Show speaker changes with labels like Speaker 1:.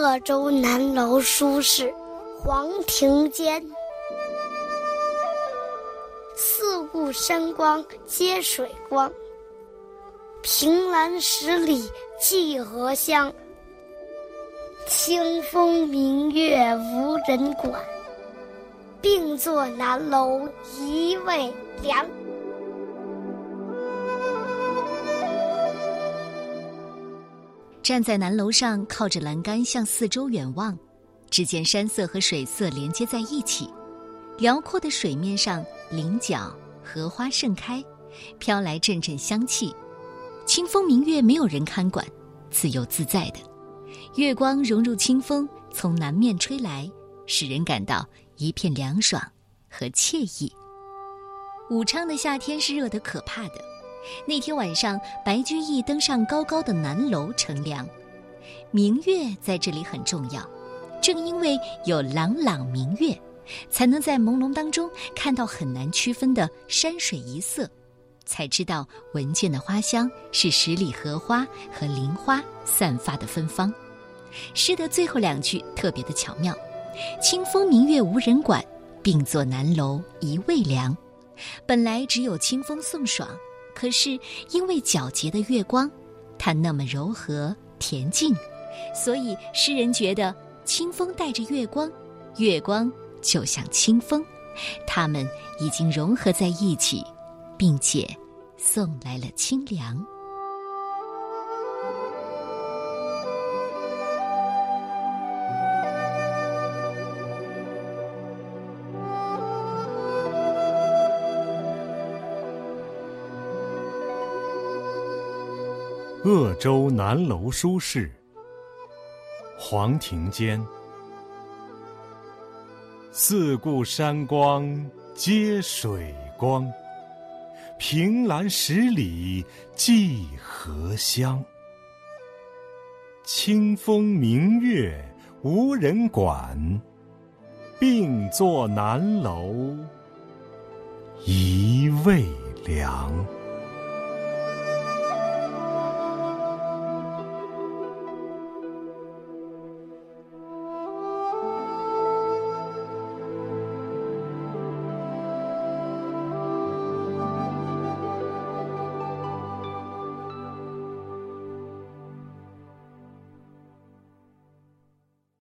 Speaker 1: 鄂州南楼书室，黄庭坚。四顾山光接水光，凭栏十里寄荷香。清风明月无人管，并作南楼一味凉。
Speaker 2: 站在南楼上，靠着栏杆向四周远望，只见山色和水色连接在一起。辽阔的水面上，菱角、荷花盛开，飘来阵阵香气。清风明月，没有人看管，自由自在的。月光融入清风，从南面吹来，使人感到一片凉爽和惬意。武昌的夏天是热得可怕的。那天晚上，白居易登上高高的南楼乘凉。明月在这里很重要，正因为有朗朗明月，才能在朦胧当中看到很难区分的山水一色，才知道闻见的花香是十里荷花和菱花散发的芬芳。诗的最后两句特别的巧妙：“清风明月无人管，并作南楼一味凉。”本来只有清风送爽。可是，因为皎洁的月光，它那么柔和恬静，所以诗人觉得清风带着月光，月光就像清风，他们已经融合在一起，并且送来了清凉。
Speaker 3: 鄂州南楼书室，黄庭坚。四顾山光接水光，凭栏十里寄荷香。清风明月无人管，并坐南楼一味凉。